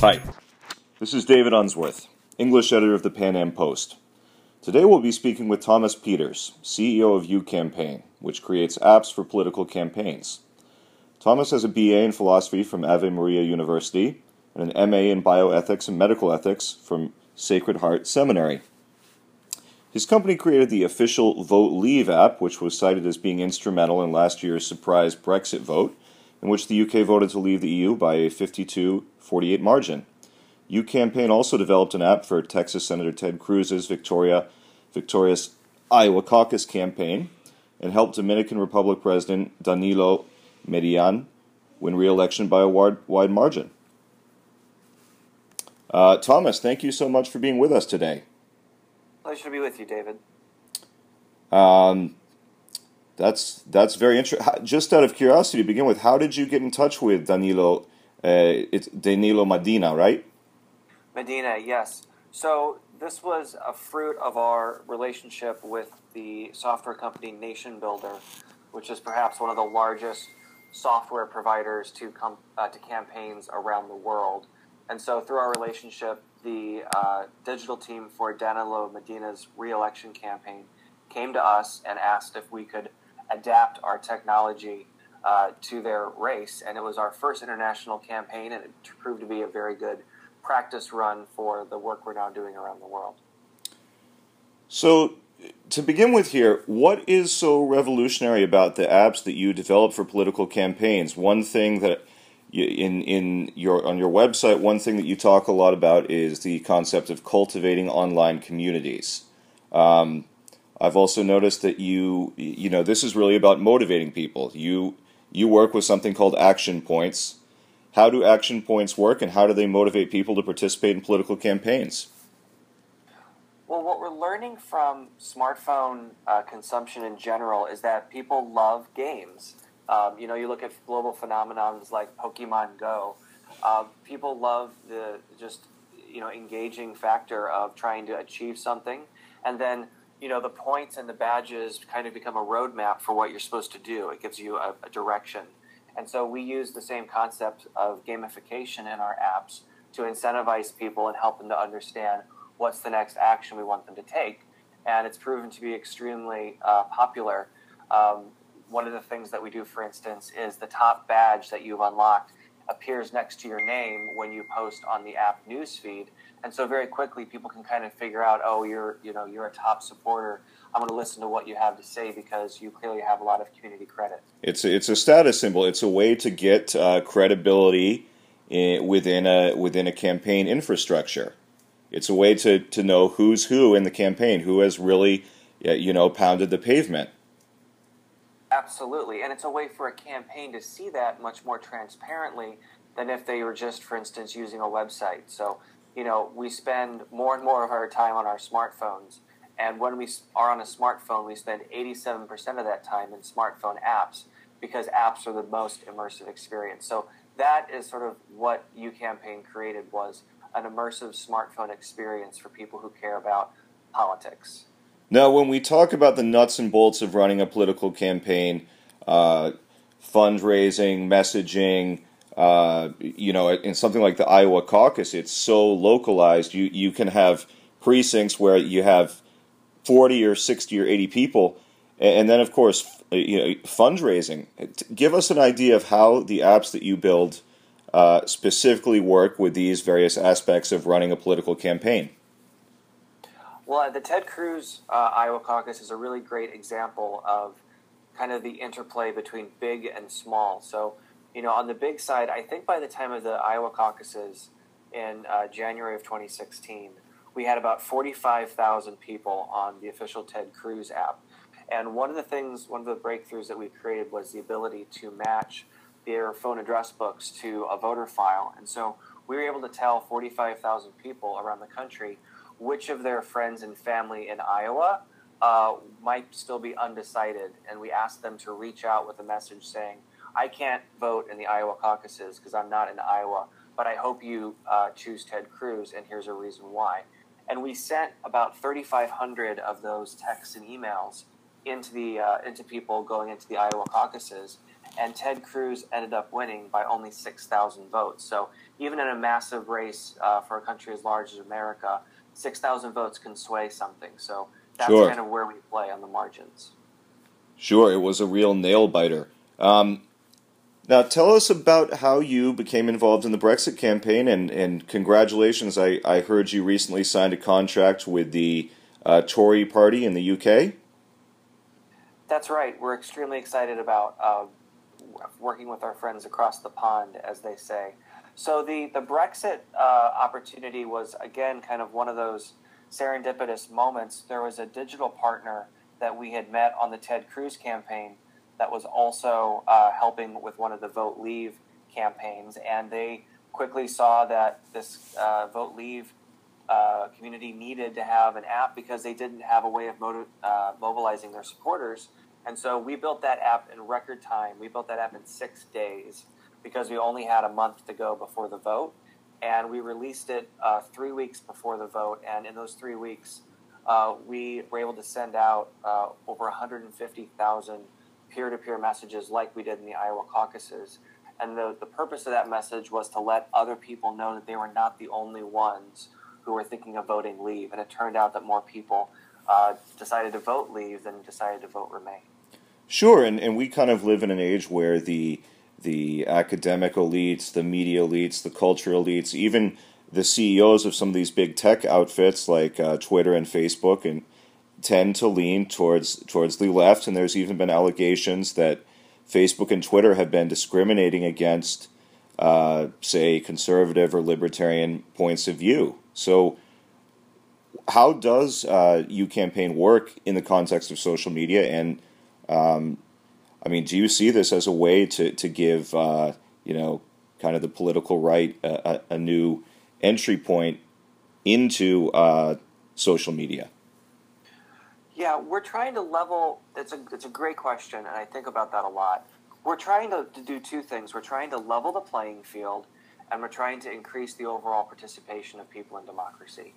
Hi, this is David Unsworth, English editor of the PanAm Post. Today we'll be speaking with Thomas Peters, CEO of UCampaign, which creates apps for political campaigns. Thomas has a BA in philosophy from Ave Maria University and an MA in bioethics and medical ethics from Sacred Heart Seminary. His company created the official Vote Leave app, which was cited as being instrumental in last year's surprise Brexit vote, in which the UK voted to leave the EU by a 52 48 margin. UCampaign also developed an app for Texas Senator Ted Cruz's Victoria, victorious Iowa caucus campaign and helped Dominican Republic President Danilo Medellin win re election by a wide, wide margin. Uh, Thomas, thank you so much for being with us today. Pleasure to be with you, David. Um, that's that's very interesting. Just out of curiosity, to begin with, how did you get in touch with Danilo? Uh, it's Danilo Medina, right? Medina, yes. So this was a fruit of our relationship with the software company NationBuilder, which is perhaps one of the largest software providers to com- uh, to campaigns around the world. And so, through our relationship, the uh, digital team for Danilo Medina's reelection campaign came to us and asked if we could adapt our technology uh, to their race. And it was our first international campaign, and it proved to be a very good practice run for the work we're now doing around the world. So, to begin with here, what is so revolutionary about the apps that you develop for political campaigns? One thing that in in your on your website, one thing that you talk a lot about is the concept of cultivating online communities. Um, I've also noticed that you you know this is really about motivating people. You you work with something called action points. How do action points work, and how do they motivate people to participate in political campaigns? Well, what we're learning from smartphone uh, consumption in general is that people love games. Um, you know, you look at global phenomenons like Pokemon Go. Uh, people love the just you know engaging factor of trying to achieve something, and then you know the points and the badges kind of become a roadmap for what you're supposed to do. It gives you a, a direction, and so we use the same concept of gamification in our apps to incentivize people and help them to understand what's the next action we want them to take. And it's proven to be extremely uh, popular. Um, one of the things that we do, for instance, is the top badge that you've unlocked appears next to your name when you post on the app newsfeed. And so very quickly people can kind of figure out, oh, you're you know you're a top supporter. I'm going to listen to what you have to say because you clearly have a lot of community credit. It's a, it's a status symbol. It's a way to get uh, credibility in, within a within a campaign infrastructure. It's a way to, to know who's who in the campaign, who has really, you know, pounded the pavement. Absolutely, and it's a way for a campaign to see that much more transparently than if they were just, for instance, using a website. So, you know, we spend more and more of our time on our smartphones, and when we are on a smartphone, we spend 87% of that time in smartphone apps because apps are the most immersive experience. So that is sort of what UCampaign created was an immersive smartphone experience for people who care about politics. Now, when we talk about the nuts and bolts of running a political campaign, uh, fundraising, messaging, uh, you know, in something like the Iowa caucus, it's so localized. You you can have precincts where you have forty or sixty or eighty people, and then of course, you know, fundraising. Give us an idea of how the apps that you build uh, specifically work with these various aspects of running a political campaign? Well, the Ted Cruz uh, Iowa caucus is a really great example of kind of the interplay between big and small. So, you know, on the big side, I think by the time of the Iowa caucuses in uh, January of 2016, we had about 45,000 people on the official Ted Cruz app. And one of the things, one of the breakthroughs that we created was the ability to match their phone address books to a voter file. And so we were able to tell 45,000 people around the country which of their friends and family in Iowa uh, might still be undecided. And we asked them to reach out with a message saying, I can't vote in the Iowa caucuses because I'm not in Iowa, but I hope you uh, choose Ted Cruz, and here's a reason why. And we sent about 3,500 of those texts and emails into the uh, into people going into the Iowa caucuses, and Ted Cruz ended up winning by only 6,000 votes. So even in a massive race uh, for a country as large as America, 6,000 votes can sway something. So that's sure. kind of where we play on the margins. Sure, it was a real nail biter. Um, now, tell us about how you became involved in the Brexit campaign, and, and congratulations. I, I heard you recently signed a contract with the uh, Tory party in the UK. That's right. We're extremely excited about uh, working with our friends across the pond, as they say. So the the Brexit uh, opportunity was again kind of one of those serendipitous moments. There was a digital partner that we had met on the Ted Cruz campaign that was also uh, helping with one of the Vote Leave campaigns, and they quickly saw that this uh, Vote Leave uh, community needed to have an app because they didn't have a way of motiv- uh, mobilizing their supporters. And so we built that app in record time. We built that app in six days because we only had a month to go before the vote. And we released it uh, three weeks before the vote. And in those three weeks, uh, we were able to send out uh, over 150,000 peer to peer messages like we did in the Iowa caucuses. And the, the purpose of that message was to let other people know that they were not the only ones who were thinking of voting leave. And it turned out that more people uh, decided to vote leave than decided to vote remain. Sure, and, and we kind of live in an age where the the academic elites, the media elites, the cultural elites, even the CEOs of some of these big tech outfits like uh, Twitter and Facebook, and tend to lean towards towards the left. And there's even been allegations that Facebook and Twitter have been discriminating against, uh, say, conservative or libertarian points of view. So, how does uh, campaign work in the context of social media and um, I mean, do you see this as a way to to give uh, you know kind of the political right a, a, a new entry point into uh, social media? Yeah, we're trying to level. It's a it's a great question, and I think about that a lot. We're trying to, to do two things. We're trying to level the playing field, and we're trying to increase the overall participation of people in democracy.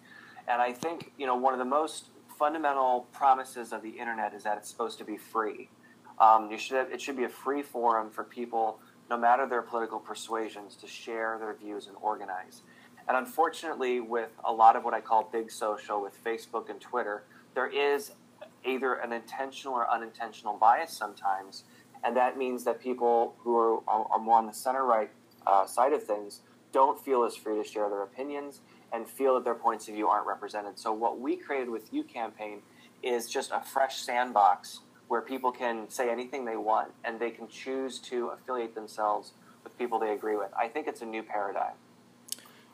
And I think you know one of the most fundamental promises of the internet is that it's supposed to be free. Um, you should have, it should be a free forum for people, no matter their political persuasions, to share their views and organize. And unfortunately, with a lot of what I call big social, with Facebook and Twitter, there is either an intentional or unintentional bias sometimes, and that means that people who are, are, are more on the center right uh, side of things don't feel as free to share their opinions and feel that their points of view aren't represented. So what we created with UCampaign is just a fresh sandbox where people can say anything they want and they can choose to affiliate themselves with people they agree with. I think it's a new paradigm.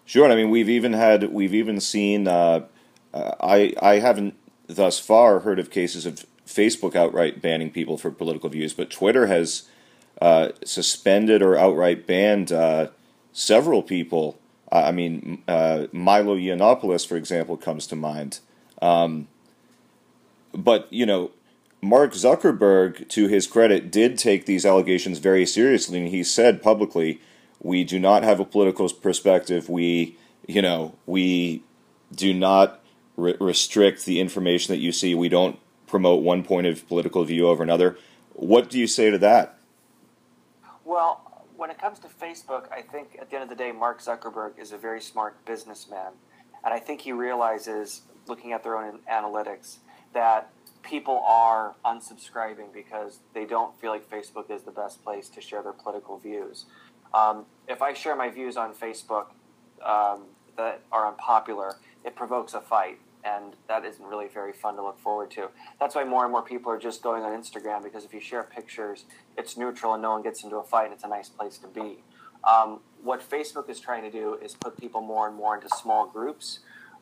Sure. I mean, we've even had we've even seen. Uh, uh, I I haven't thus far heard of cases of Facebook outright banning people for political views, but Twitter has uh, suspended or outright banned uh, several people I mean, uh, Milo Yiannopoulos, for example, comes to mind. Um, but, you know, Mark Zuckerberg, to his credit, did take these allegations very seriously, and he said publicly, "We do not have a political perspective. We, you know, we do not re- restrict the information that you see. We don't promote one point of political view over another." What do you say to that? Well, when it comes to Facebook, I think at the end of the day, Mark Zuckerberg is a very smart businessman. And I think he realizes, looking at their own analytics, that people are unsubscribing because they don't feel like Facebook is the best place to share their political views. Um, if I share my views on Facebook um, that are unpopular, it provokes a fight and that isn't really very fun to look forward to. That's why more and more people are just going on Instagram because if you share pictures, it's neutral and no one gets into a fight. And it's a nice place to be. Um, what Facebook is trying to do is put people more and more into small groups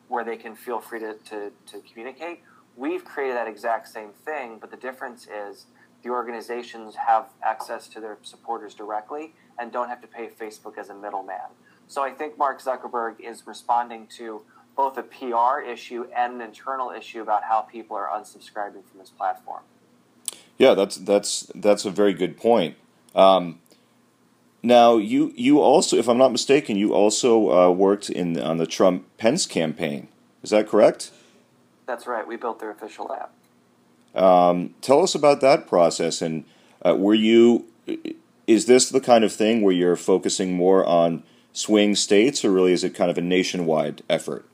where they can feel free to, to, to communicate. We've created that exact same thing, but the difference is the organizations have access to their supporters directly and don't have to pay Facebook as a middleman. So I think Mark Zuckerberg is responding to both a PR issue and an internal issue about how people are unsubscribing from this platform. Yeah, that's that's that's a very good point. Um, now, you you also, if I'm not mistaken, you also uh, worked in on the Trump Pence campaign. Is that correct? That's right. We built their official app. Um, tell us about that process, and uh, were you is this the kind of thing where you're focusing more on swing states, or really is it kind of a nationwide effort?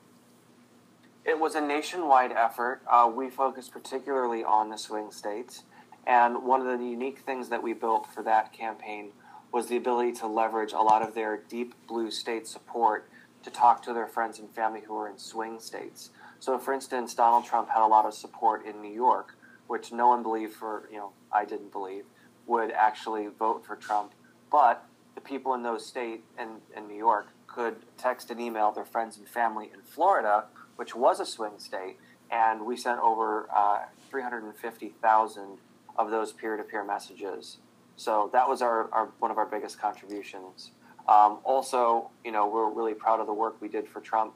It was a nationwide effort. Uh, we focused particularly on the swing states. And one of the unique things that we built for that campaign was the ability to leverage a lot of their deep blue state support to talk to their friends and family who are in swing states. So, for instance, Donald Trump had a lot of support in New York, which no one believed for, you know, I didn't believe, would actually vote for Trump. But the people in those states and in New York could text and email their friends and family in Florida which was a swing state, and we sent over uh, 350,000 of those peer-to-peer messages. So that was our, our one of our biggest contributions. Um, also, you know, we're really proud of the work we did for Trump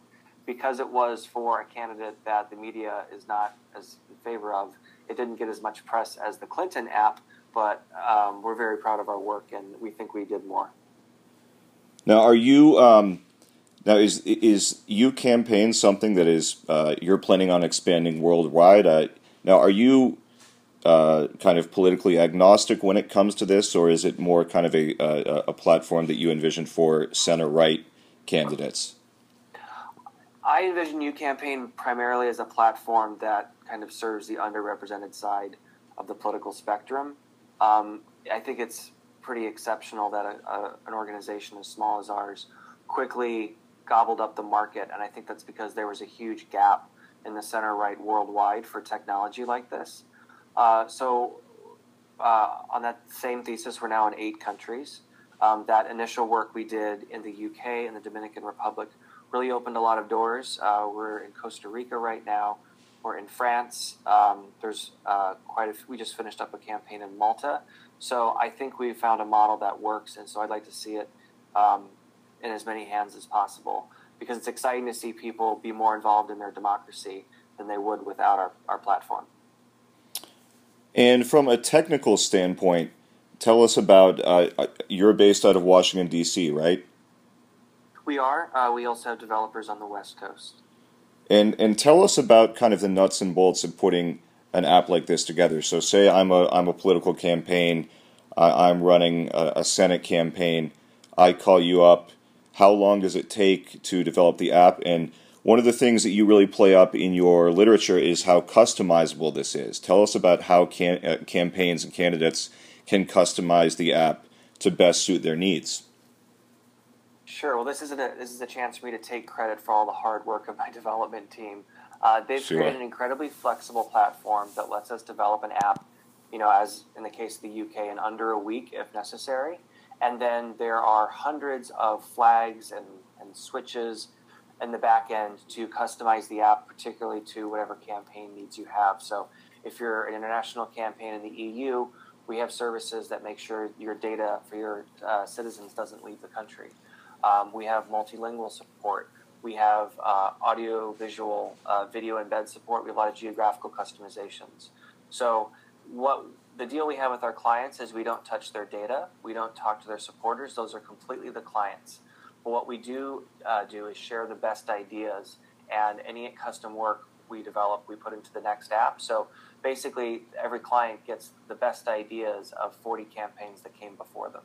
because it was for a candidate that the media is not as in favor of. It didn't get as much press as the Clinton app, but um, we're very proud of our work, and we think we did more. Now, are you um, now, is is UCampaign something that is uh, you're planning on expanding worldwide? Uh, now, are you uh, kind of politically agnostic when it comes to this, or is it more kind of a, a, a platform that you envision for center right candidates? I envision UCampaign primarily as a platform that kind of serves the underrepresented side of the political spectrum. Um, I think it's pretty exceptional that a, a, an organization as small as ours quickly gobbled up the market, and I think that's because there was a huge gap in the center right worldwide for technology like this. Uh, so, uh, on that same thesis, we're now in eight countries. Um, that initial work we did in the UK and the Dominican Republic really opened a lot of doors. Uh, we're in Costa Rica right now. We're in France. Um, there's uh, quite a. we just finished up a campaign in Malta. So I think we've found a model that works, and so I'd like to see it um, in as many hands as possible because it's exciting to see people be more involved in their democracy than they would without our, our platform. And from a technical standpoint, tell us about uh, uh you're based out of Washington, D.C., right? We are. Uh, we also have developers on the West Coast. And, and tell us about kind of the nuts and bolts of putting an app like this together. So, say I'm a, I'm a political campaign, uh, I'm running a, a Senate campaign, I call you up how long does it take to develop the app? And one of the things that you really play up in your literature is how customizable this is. Tell us about how can, uh, campaigns and candidates can customize the app to best suit their needs. Sure. Well, this isn't a this is a chance for me to take credit for all the hard work of my development team. Uh, they've sure. created an incredibly flexible platform that lets us develop an app, you know, as in the case of the UK, in under a week if necessary. And then there are hundreds of flags and, and switches in the back end to customize the app, particularly to whatever campaign needs you have. So if you're an international campaign in the EU, we have services that make sure your data for your uh, citizens doesn't leave the country. Um, we have multilingual support. We have uh, audio, visual, uh, video embed support. We have a lot of geographical customizations. So what the deal we have with our clients is we don't touch their data, we don't talk to their supporters. Those are completely the clients. But what we do uh, do is share the best ideas, and any custom work we develop, we put into the next app. So basically, every client gets the best ideas of 40 campaigns that came before them.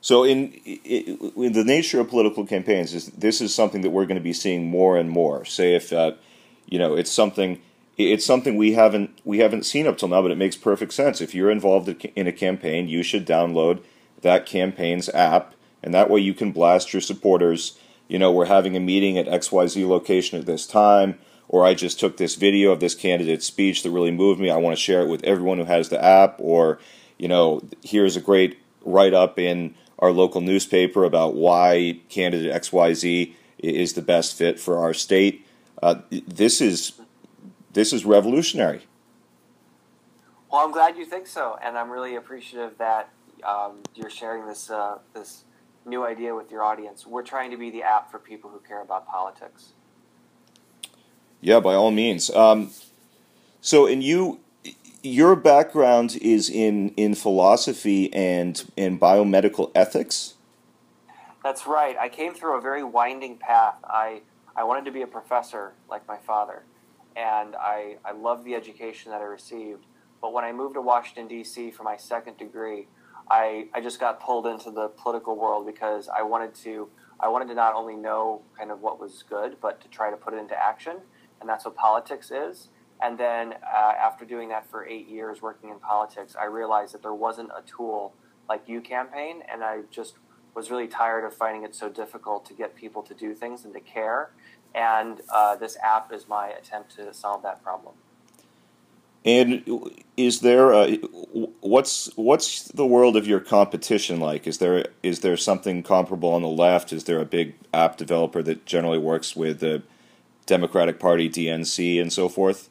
So, in, in the nature of political campaigns, is this is something that we're going to be seeing more and more. Say, if uh, you know, it's something it's something we haven't we haven't seen up till now, but it makes perfect sense. If you're involved in a campaign, you should download that campaign's app, and that way you can blast your supporters. You know, we're having a meeting at XYZ location at this time, or I just took this video of this candidate's speech that really moved me. I want to share it with everyone who has the app, or you know, here's a great write up in our local newspaper about why candidate XYZ is the best fit for our state. Uh, this is this is revolutionary. Well, I'm glad you think so, and I'm really appreciative that um, you're sharing this uh, this new idea with your audience. We're trying to be the app for people who care about politics. Yeah, by all means. Um, so, and you, your background is in in philosophy and in biomedical ethics. That's right. I came through a very winding path. I I wanted to be a professor like my father and I, I loved the education that I received. But when I moved to Washington, D.C. for my second degree, I, I just got pulled into the political world because I wanted to I wanted to not only know kind of what was good, but to try to put it into action, and that's what politics is. And then uh, after doing that for eight years working in politics, I realized that there wasn't a tool like UCampaign, and I just was really tired of finding it so difficult to get people to do things and to care. And uh, this app is my attempt to solve that problem. And is there a, what's what's the world of your competition like? Is there is there something comparable on the left? Is there a big app developer that generally works with the Democratic Party, DNC, and so forth?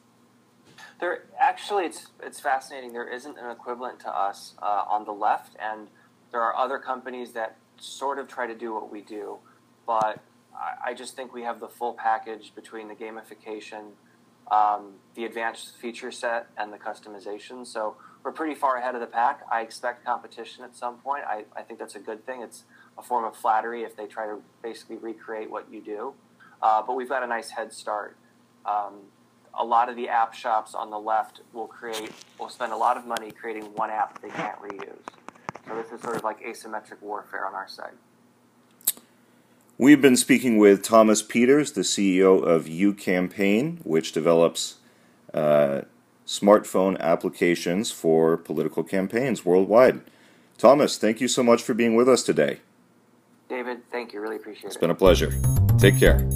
There actually, it's it's fascinating. There isn't an equivalent to us uh, on the left, and there are other companies that sort of try to do what we do, but I, I just think we have the full package between the gamification um, the advanced feature set and the customization. So we're pretty far ahead of the pack. I expect competition at some point. I, I think that's a good thing. It's a form of flattery if they try to basically recreate what you do. Uh, but we've got a nice head start. Um, a lot of the app shops on the left will create, will spend a lot of money creating one app they can't reuse. So this is sort of like asymmetric warfare on our side. We've been speaking with Thomas Peters, the CEO of UCampaign, which develops uh, smartphone applications for political campaigns worldwide. Thomas, thank you so much for being with us today. David, thank you. Really appreciate it's it. It's been a pleasure. Take care.